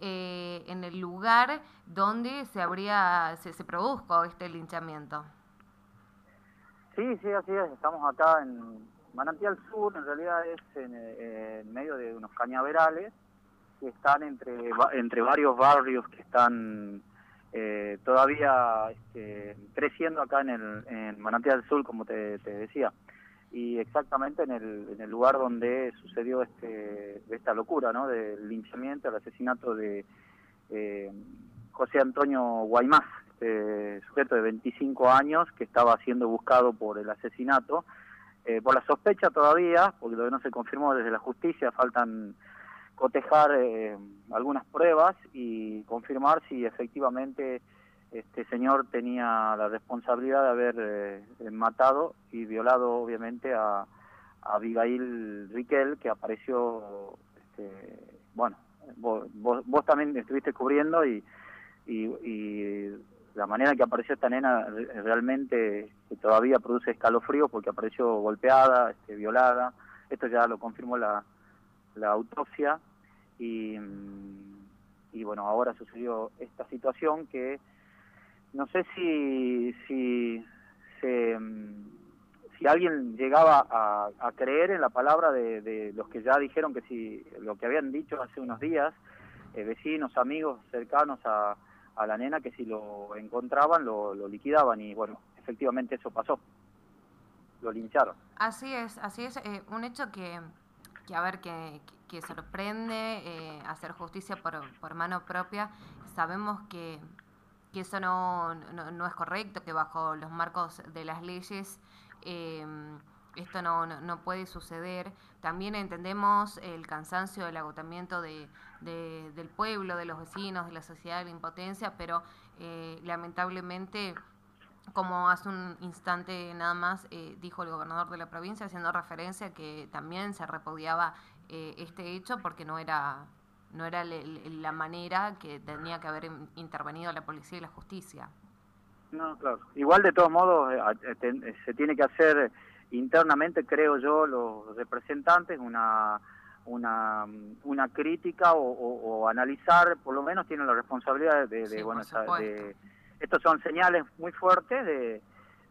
eh, en el lugar donde se habría se, se produjo este linchamiento. Sí, sí, así es. Estamos acá en Manantial Sur, en realidad es en, medio de unos cañaverales que están entre, entre varios barrios que están eh, todavía este, creciendo acá en, el, en Manantial Sur, como te, decía. Y exactamente en el, en el lugar donde sucedió este, esta locura, ¿no? Del linchamiento, el asesinato de eh, José Antonio Guaymás, este sujeto de 25 años que estaba siendo buscado por el asesinato. Eh, por la sospecha todavía, porque todavía no se confirmó desde la justicia, faltan cotejar eh, algunas pruebas y confirmar si efectivamente este señor tenía la responsabilidad de haber eh, matado y violado obviamente a, Abigail Riquel, que apareció, este, bueno, vos, vos, también estuviste cubriendo y, y, la manera que apareció esta nena realmente todavía produce escalofrío porque apareció golpeada, este, violada, esto ya lo confirmó la, la autopsia. Y, y bueno, ahora sucedió esta situación que no sé si, si, si alguien llegaba a, creer en la palabra de, los que ya dijeron que si lo que habían dicho hace unos días, eh, vecinos, amigos cercanos a, a, la nena, que si lo encontraban lo, lo liquidaban y bueno, efectivamente eso pasó, lo lincharon. Así es, así es, eh, un hecho que, que a ver, que, que sorprende eh, hacer justicia por, por, mano propia. Sabemos que, que eso no, no, es correcto, que bajo los marcos de las leyes eh, esto no, no, puede suceder. También entendemos el cansancio, el agotamiento de, del pueblo, de los vecinos, de la sociedad, la impotencia, pero eh, lamentablemente como hace un instante nada más dijo el gobernador de la provincia, haciendo referencia a que también se repudiaba eh, este hecho porque no era no era la manera que tenía que haber intervenido la policía y la justicia. No, claro. Igual de todos modos eh, eh, se tiene que hacer internamente, creo yo, los representantes una una, una crítica o, analizar, por lo menos tienen la responsabilidad de, bueno, de, estos son señales muy fuertes de,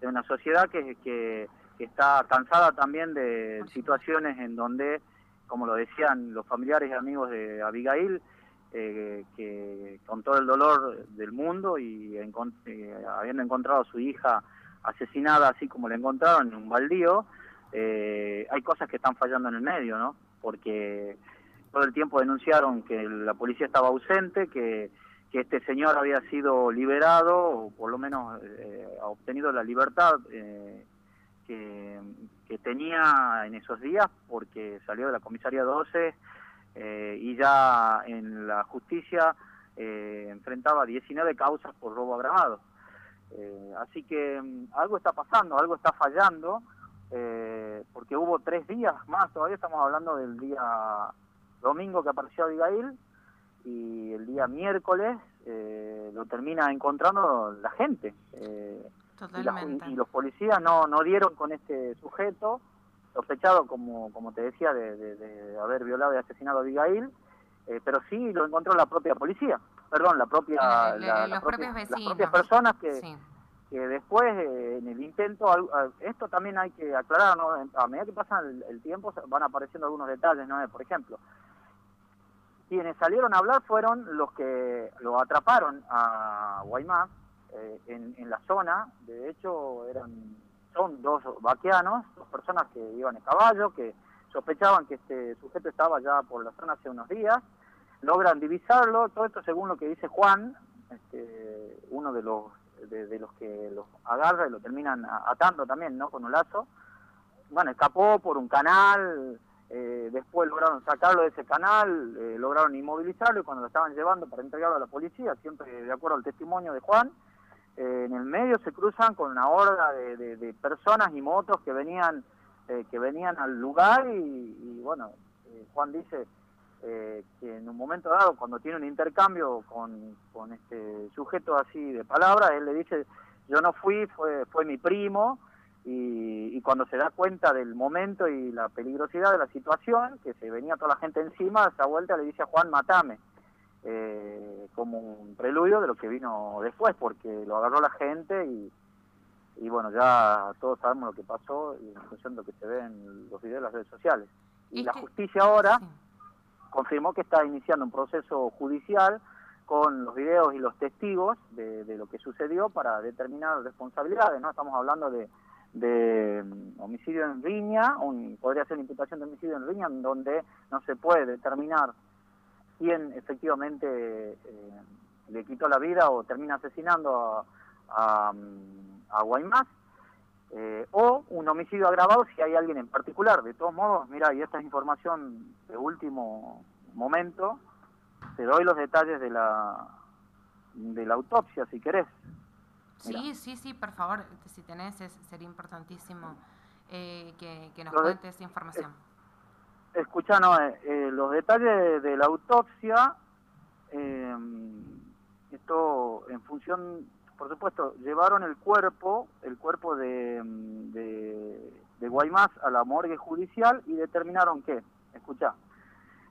de una sociedad que, que, que está cansada también de situaciones en donde como lo decían los familiares y amigos de Abigail, eh, que con todo el dolor del mundo y eh, habiendo encontrado a su hija asesinada así como la encontraron en un baldío, eh, hay cosas que están fallando en el medio, ¿no? Porque todo el tiempo denunciaron que la policía estaba ausente, que, que este señor había sido liberado, o por lo menos ha obtenido la libertad que, tenía en esos días porque salió de la comisaría 12 eh, y ya en la justicia eh, enfrentaba 19 causas por robo agravado. Eh, así que mm, algo está pasando, algo está fallando, porque hubo tres días más, todavía estamos hablando del día domingo que apareció Abigail y el día miércoles lo termina encontrando la gente. Y, los policías no, no dieron con este sujeto, sospechado, como, como te decía, de, haber violado y asesinado a Abigail, eh, pero sí lo encontró la propia policía, perdón, la propia, los propios vecinos. las propias personas que, que después eh, en el intento, esto también hay que aclarar, ¿no? a medida que pasa el, tiempo van apareciendo algunos detalles, ¿no? Por ejemplo, quienes salieron a hablar fueron los que lo atraparon a Guaymás eh, en, en, la zona, de hecho eran son dos vaqueanos, dos personas que iban en caballo, que sospechaban que este sujeto estaba ya por la zona hace unos días, logran divisarlo, todo esto según lo que dice Juan, este, uno de los de, los que los agarra y lo terminan atando también, ¿no? Con un lazo. Bueno, escapó por un canal, eh, después lograron sacarlo de ese canal, eh, lograron inmovilizarlo y cuando lo estaban llevando para entregarlo a la policía, siempre de acuerdo al testimonio de Juan, eh, en el medio se cruzan con una horda de, personas y motos que venían eh, que venían al lugar y, bueno eh, Juan dice que en un momento dado cuando tiene un intercambio con, con este sujeto así de palabras él le dice yo no fui fue fue mi primo y, y, cuando se da cuenta del momento y la peligrosidad de la situación que se venía toda la gente encima esa vuelta le dice a Juan matame eh, como un preludio de lo que vino después, porque lo agarró la gente y, y bueno, ya todos sabemos lo que pasó y en función de lo que se ve en los videos de las redes sociales. Y, la justicia ahora confirmó que está iniciando un proceso judicial con los videos y los testigos de, de, lo que sucedió para determinar responsabilidades, ¿no? Estamos hablando de, de mm, homicidio en riña, un, podría ser imputación de homicidio en riña, en donde no se puede determinar quién efectivamente eh, le quitó la vida o termina asesinando a, a, a Guaymás, eh, o un homicidio agravado si hay alguien en particular. De todos modos, mira, y esta es información de último momento, te doy los detalles de la, de la autopsia, si querés. Sí, sí, sí, por favor, si tenés, sería importantísimo eh, que, nos cuentes esa información. No, eh, eh, los detalles de la autopsia, esto en función, por supuesto, llevaron el cuerpo, el cuerpo de, de, de Guaymás a la morgue judicial y determinaron que, escucha,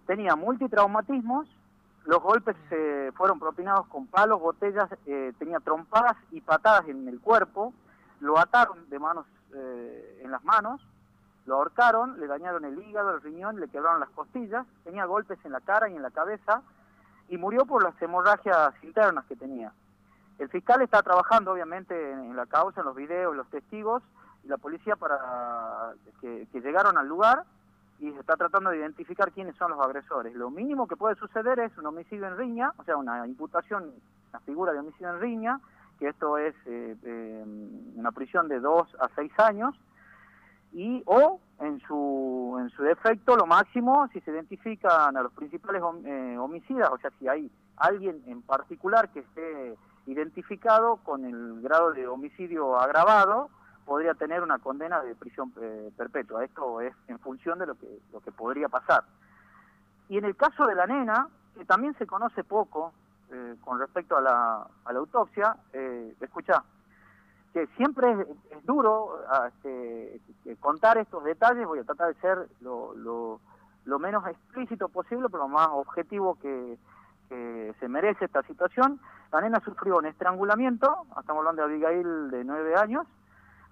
tenía multitraumatismos, los golpes eh, fueron propinados con palos, botellas, eh, tenía trompadas y patadas en el cuerpo, lo ataron de manos eh, en las manos, lo ahorcaron, le dañaron el hígado, el riñón, le quebraron las costillas, tenía golpes en la cara y en la cabeza y murió por las hemorragias internas que tenía. El fiscal está trabajando obviamente en, la causa, en los videos, los testigos y la policía para que llegaron al lugar y se está tratando de identificar quiénes son los agresores. Lo mínimo que puede suceder es un homicidio en riña, o sea, una imputación, una figura de homicidio en riña, que esto es eh, eh, una prisión de dos a seis años, y o en su, en su defecto lo máximo si se identifican a los principales eh, homicidas, o sea, si hay alguien en particular que esté identificado con el grado de homicidio agravado, podría tener una condena de prisión eh, perpetua. Esto es en función de lo que, lo que podría pasar. Y en el caso de la nena, que también se conoce poco eh, con respecto a la, a la autopsia, eh, escucha, que siempre es, duro este, contar estos detalles, voy a tratar de ser lo, lo, lo menos explícito posible, pero lo más objetivo que, se merece esta situación. La nena sufrió un estrangulamiento, estamos hablando de Abigail de nueve años,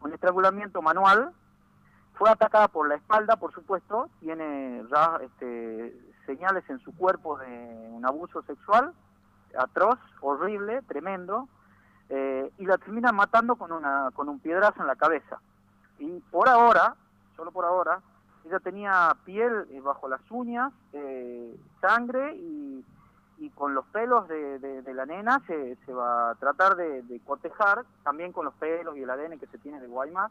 un estrangulamiento manual, fue atacada por la espalda, por supuesto, tiene este, señales en su cuerpo de un abuso sexual atroz, horrible, tremendo, eh, y la termina matando con, una, con un piedrazo en la cabeza. Y por ahora, solo por ahora, ella tenía piel eh, bajo las uñas, eh, sangre y y con los pelos de, de, la nena se, se, va a tratar de, cotejar también con los pelos y el ADN que se tiene de Guaymas.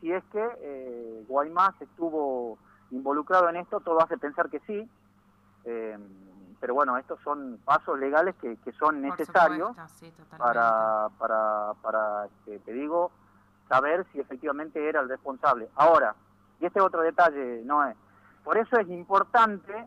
Si es que eh, Guaymas estuvo involucrado en esto, todo hace pensar que sí. Eh, pero bueno, estos son pasos legales que, que son necesarios para, para, para este, te digo, saber si efectivamente era el responsable. Ahora, y este otro detalle, no es. Por eso es importante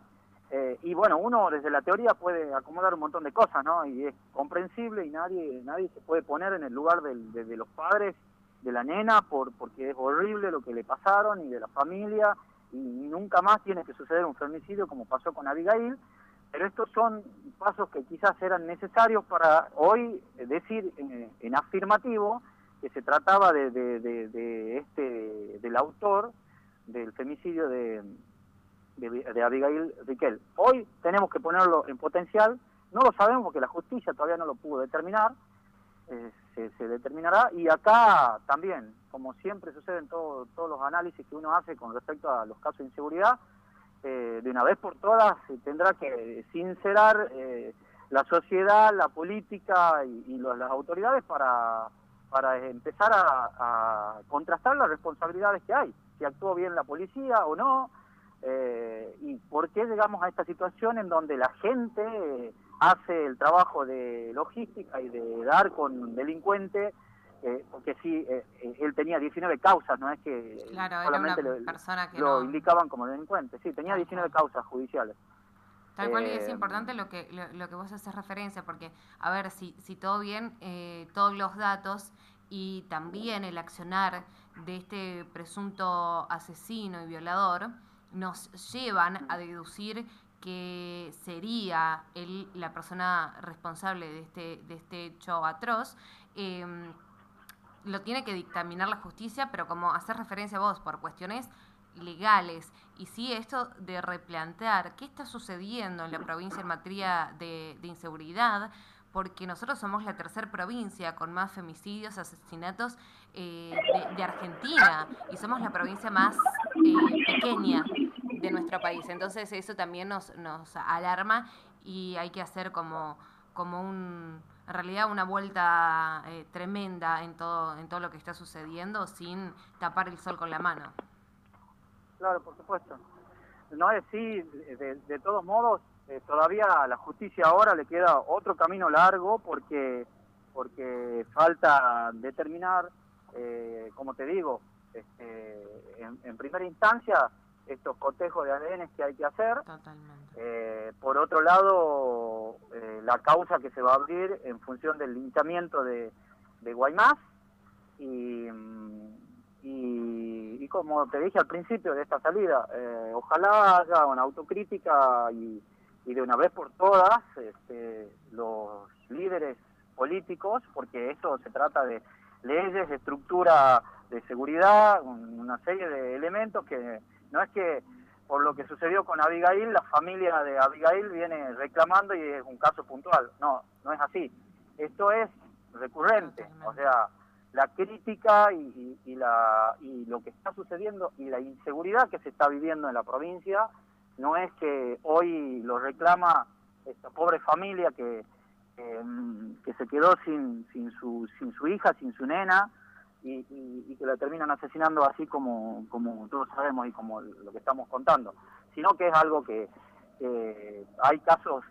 eh, y bueno, uno desde la teoría puede acomodar un montón de cosas, ¿no? Y es comprensible y nadie nadie se puede poner en el lugar de, los padres de la nena por porque es horrible lo que le pasaron y de la familia y nunca más tiene que suceder un femicidio como pasó con Abigail, pero estos son pasos que quizás eran necesarios para hoy decir en, afirmativo que se trataba de, de este del autor del femicidio de de, Abigail Riquel. Hoy tenemos que ponerlo en potencial, no lo sabemos porque la justicia todavía no lo pudo determinar, eh, se, determinará, y acá también, como siempre sucede en todos los análisis que uno hace con respecto a los casos de inseguridad, eh, de una vez por todas tendrá que sincerar eh, la sociedad, la política y, las autoridades para, para empezar a, contrastar las responsabilidades que hay, si actuó bien la policía o no, eh, ¿Y por qué llegamos a esta situación en donde la gente hace el trabajo de logística y de dar con delincuente? Eh, porque sí, eh, él tenía 19 causas, no es que solamente lo, indicaban como delincuente. Sí, tenía 19 causas judiciales. Tal cual y es importante lo que, lo, que vos haces referencia, porque, a ver, si, si todo bien, todos los datos y también el accionar de este presunto asesino y violador, nos llevan a deducir que sería él la persona responsable de este, de este hecho atroz, em, lo tiene que dictaminar la justicia, pero como hacer referencia a vos por cuestiones legales. Y sí, esto de replantear qué está sucediendo en la provincia en materia de, inseguridad, porque nosotros somos la tercera provincia con más femicidios, asesinatos eh, de, Argentina y somos la provincia más eh, pequeña de nuestro país. Entonces eso también nos, nos alarma y hay que hacer como, como un, en realidad una vuelta eh, tremenda en todo, en todo lo que está sucediendo sin tapar el sol con la mano. Claro, por supuesto. No es sí, de, todos modos, eh, todavía a la justicia ahora le queda otro camino largo porque, porque falta determinar, eh, como te digo, este, en, primera instancia estos cotejos de ADN que hay que hacer. Eh, por otro lado, la causa que se va a abrir en función del linchamiento de, de Guaymás y, y, como te dije al principio de esta salida, eh, ojalá haya una autocrítica y, de una vez por todas este, los líderes políticos, porque esto se trata de leyes, de estructura de seguridad, una serie de elementos que no es que por lo que sucedió con Abigail, la familia de Abigail viene reclamando y es un caso puntual. No, no es así. Esto es recurrente, o sea, la crítica y, la, y lo que está sucediendo y la inseguridad que se está viviendo en la provincia no es que hoy lo reclama esta pobre familia que, que, se quedó sin, sin, su, sin su hija, sin su nena y, que la terminan asesinando así como, como todos sabemos y como lo que estamos contando, sino que es algo que, hay casos,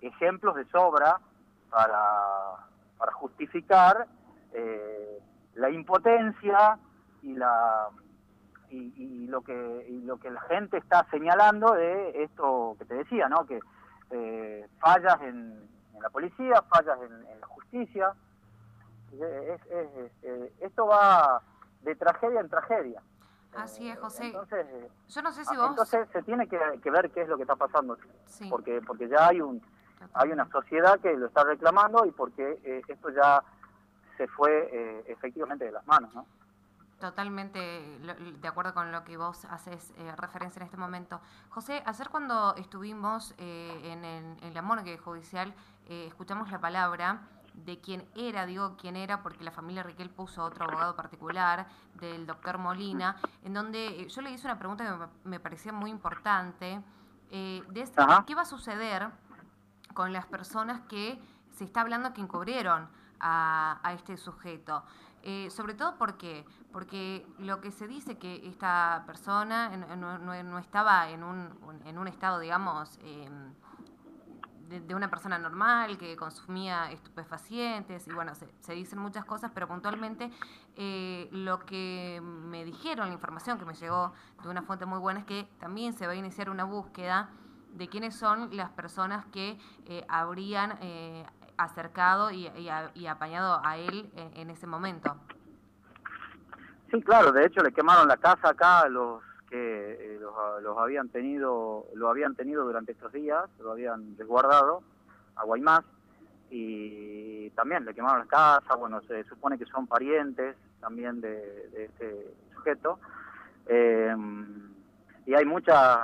ejemplos de sobra para, para justificar eh, la impotencia y la y, lo que lo que la gente está señalando de esto que te decía, ¿no? Que eh, fallas en, la policía, fallas en, la justicia. Esto va de tragedia en tragedia. Así es, José. Entonces, Yo no sé si ah, vos... Entonces se tiene que, ver qué es lo que está pasando. Porque, porque ya hay un hay una sociedad que lo está reclamando y porque eh, esto ya se fue eh, efectivamente de las manos, ¿no? Totalmente de acuerdo con lo que vos haces eh, referencia en este momento. José, ayer cuando estuvimos eh, en, la morgue judicial, escuchamos la palabra de quién era, digo quién era, porque la familia Riquel puso otro abogado particular, del doctor Molina, en donde yo le hice una pregunta que me, parecía muy importante, de qué va a suceder con las personas que se está hablando que encubrieron a, este sujeto. Eh, sobre todo porque, porque lo que se dice que esta persona no, estaba en un, en un estado, digamos, em, de, una persona normal que consumía estupefacientes y bueno, se, dicen muchas cosas, pero puntualmente eh, lo que me dijeron, la información que me llegó de una fuente muy buena es que también se va a iniciar una búsqueda de quiénes son las personas que eh, habrían acercado y, y, apañado a él en, ese momento. Sí, claro, de hecho le quemaron la casa acá a los que eh, los, habían tenido lo habían tenido durante estos días, lo habían resguardado a Guaymás y también le quemaron la casa, bueno, se supone que son parientes también de, este sujeto. Eh, y hay muchas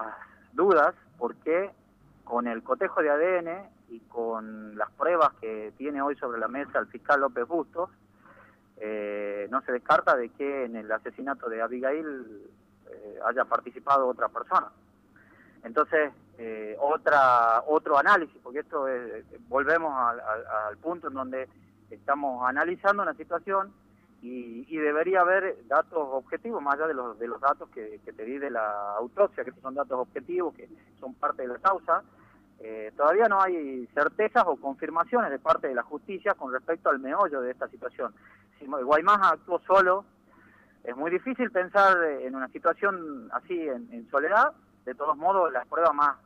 dudas porque con el cotejo de ADN y con las pruebas que tiene hoy sobre la mesa el fiscal López Bustos, eh, no se descarta de que en el asesinato de Abigail eh, haya participado otra persona. Entonces, eh, otra otro análisis, porque esto es, volvemos al, punto en donde estamos analizando una situación y, debería haber datos objetivos, más allá de los, de los datos que, que te di de la autopsia, que son datos objetivos, que son parte de la causa, eh, todavía no hay certezas o confirmaciones de parte de la justicia con respecto al meollo de esta situación. Si Guaymás actuó solo, es muy difícil pensar en una situación así en, soledad. De todos modos, la prueba más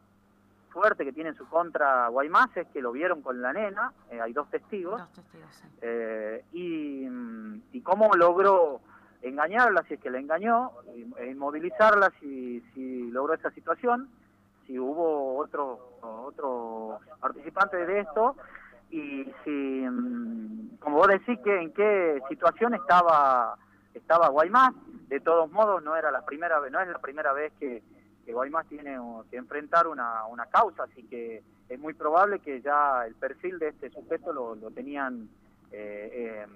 fuerte que tiene en su contra Guaymás es que lo vieron con la nena, eh, hay dos testigos, eh, y, y, cómo logró engañarla, si es que la engañó, e inmovilizarla si, si logró esa situación. Si hubo otro, otro participante de esto y si, mm, como vos decís, que en qué situación estaba estaba Guaymás. De todos modos, no era la primera vez, no es la primera vez que, que Guaymás tiene que enfrentar una, una causa, así que es muy probable que ya el perfil de este sujeto lo, lo tenían eh, eh,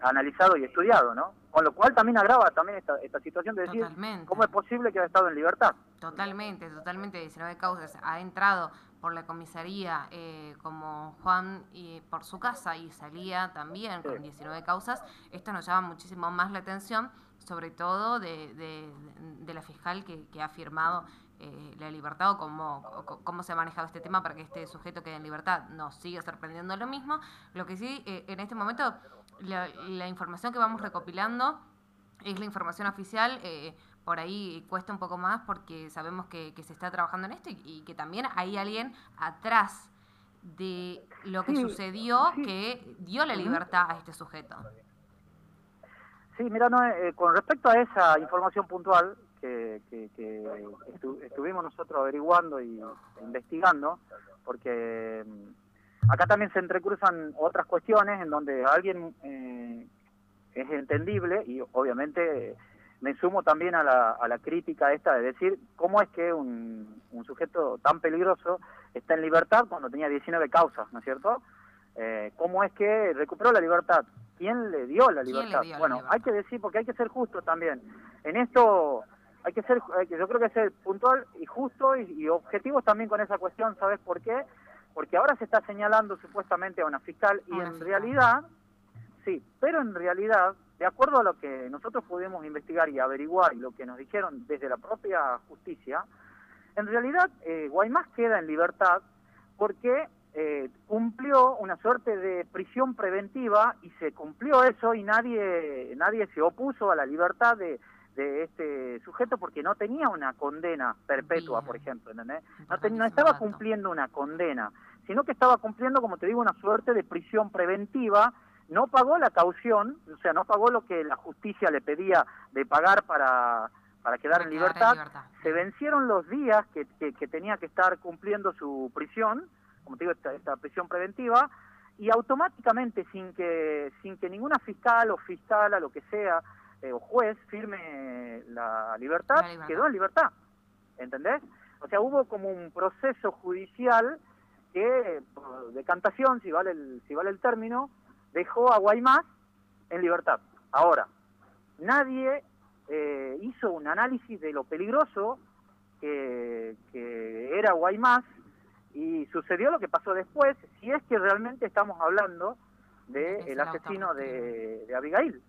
analizado y estudiado, ¿no? Con lo cual también agrava también esta, esta situación de decir cómo es posible que haya estado en libertad. Totalmente, totalmente, 19 causas. Ha entrado por la comisaría eh, como Juan y por su casa y salía también con 19 causas. Esto nos llama muchísimo más la atención, sobre todo de, de, la fiscal que, que ha firmado eh, la libertad o cómo, cómo se ha manejado este tema para que este sujeto quede en libertad. Nos sigue sorprendiendo lo mismo. Lo que sí, eh, en este momento la, información que vamos recopilando es la información oficial. Eh, por ahí cuesta un poco más porque sabemos que, se está trabajando en esto y, que también hay alguien atrás de lo que sucedió que dio la libertad a este sujeto. Sí, mira, no, eh, con respecto a esa información puntual que, estuvimos nosotros averiguando y investigando, porque Acá también se entrecruzan otras cuestiones en donde alguien eh, es entendible y obviamente me sumo también a la, a la crítica esta de decir cómo es que un, un, sujeto tan peligroso está en libertad cuando tenía 19 causas, ¿no es cierto? Eh, ¿Cómo es que recuperó la libertad? ¿Quién le dio la libertad? bueno, hay que decir, porque hay que ser justo también. En esto hay que ser, yo creo que ser puntual y justo y, y objetivos también con esa cuestión, ¿sabes por qué? porque ahora se está señalando supuestamente a una fiscal y en realidad, sí, pero en realidad, de acuerdo a lo que nosotros pudimos investigar y averiguar y lo que nos dijeron desde la propia justicia, en realidad eh, Guaymás queda en libertad porque eh, cumplió una suerte de prisión preventiva y se cumplió eso y nadie nadie se opuso a la libertad de, de este sujeto porque no tenía una condena perpetua, por ejemplo, ¿entendés? No, no estaba cumpliendo una condena, sino que estaba cumpliendo, como te digo, una suerte de prisión preventiva, no pagó la caución, o sea, no pagó lo que la justicia le pedía de pagar para, para quedar, en, libertad. Se vencieron los días que, que, tenía que estar cumpliendo su prisión, como te digo, esta, esta prisión preventiva, y automáticamente, sin que, sin que ninguna fiscal o fiscala, lo que sea, eh, o juez firme la libertad, quedó en libertad. ¿Entendés? O sea, hubo como un proceso judicial que, por decantación, si vale el, si vale el término, dejó a Guaymás en libertad. Ahora, nadie eh, hizo un análisis de lo peligroso que, que era Guaymás y sucedió lo que pasó después, si es que realmente estamos hablando de el asesino de, Abigail.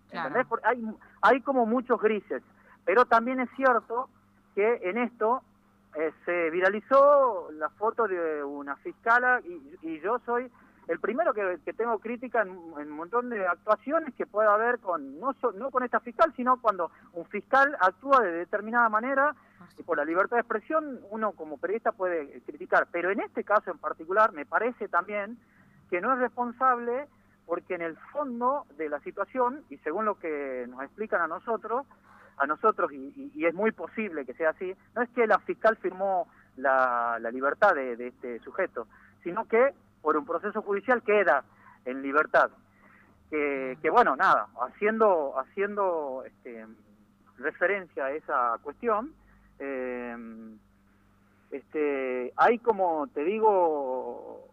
hay, hay como muchos grises, pero también es cierto que en esto eh, se viralizó la foto de una fiscala y, yo soy el primero que, tengo crítica en, un montón de actuaciones que puede haber con no, no con esta fiscal, sino cuando un fiscal actúa de determinada manera y por la libertad de expresión uno como periodista puede criticar, pero en este caso en particular me parece también que no es responsable porque en el fondo de la situación, y según lo que nos explican a nosotros, a nosotros, y, es muy posible que sea así, no es que la fiscal firmó la, libertad de, este sujeto, sino que por un proceso judicial queda en libertad. Que, bueno, nada, haciendo, haciendo este, referencia a esa cuestión, eh, este, hay como te digo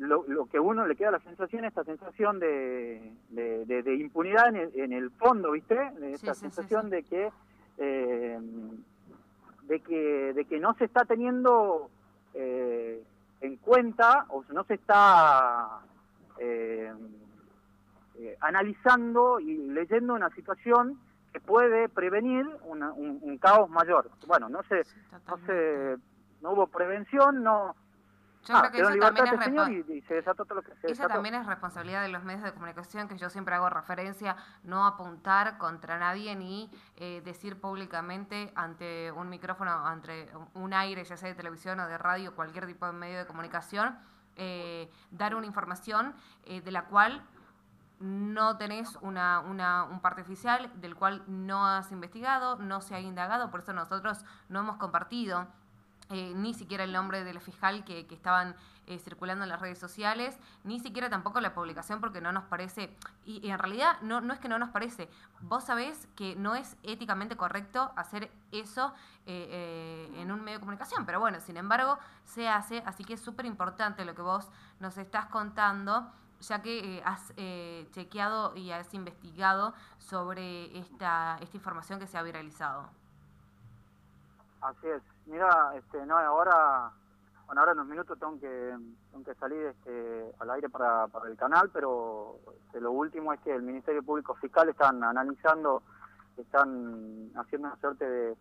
lo, que uno le queda la sensación, esta sensación de, de, impunidad en el, fondo, ¿viste? Esta sensación de que eh, de que de que no se está teniendo eh, en cuenta o no se está eh, analizando y leyendo una situación que puede prevenir un, caos mayor. Bueno, no se, no se, no hubo prevención, no yo creo que eso también, es responsabilidad de los medios de comunicación, que yo siempre hago referencia, no apuntar contra nadie ni eh, decir públicamente ante un micrófono, ante un aire, ya sea de televisión o de radio, cualquier tipo de medio de comunicación, eh, dar una información eh, de la cual no tenés una, una, un parte oficial, del cual no has investigado, no se ha indagado, por eso nosotros no hemos compartido eh, ni siquiera el nombre del fiscal que, que estaban eh, circulando en las redes sociales, ni siquiera tampoco la publicación porque no nos parece, y, en realidad no, no es que no nos parece, vos sabés que no es éticamente correcto hacer eso eh, en un medio de comunicación, pero bueno, sin embargo se hace, así que es súper importante lo que vos nos estás contando ya que has chequeado y has investigado sobre esta, esta información que se ha viralizado. Así es. Mira, este, no, ahora, bueno, ahora en unos minutos tengo que, tengo que salir este, al aire para, el canal, pero este, lo último es que el Ministerio Público Fiscal están analizando, están haciendo una suerte de,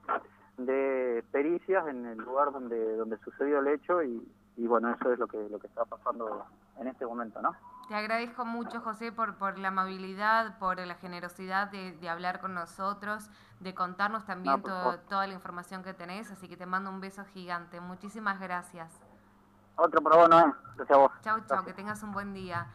de pericias en el lugar donde, donde sucedió el hecho y, y bueno, eso es lo que, lo que está pasando en este momento, ¿no? Te agradezco mucho, José, por, por la amabilidad, por la generosidad de, de hablar con nosotros, de contarnos también toda la información que tenés, así que te mando un beso gigante. Muchísimas gracias. Otro para vos, Gracias a vos. Chau, chau, que tengas un buen día.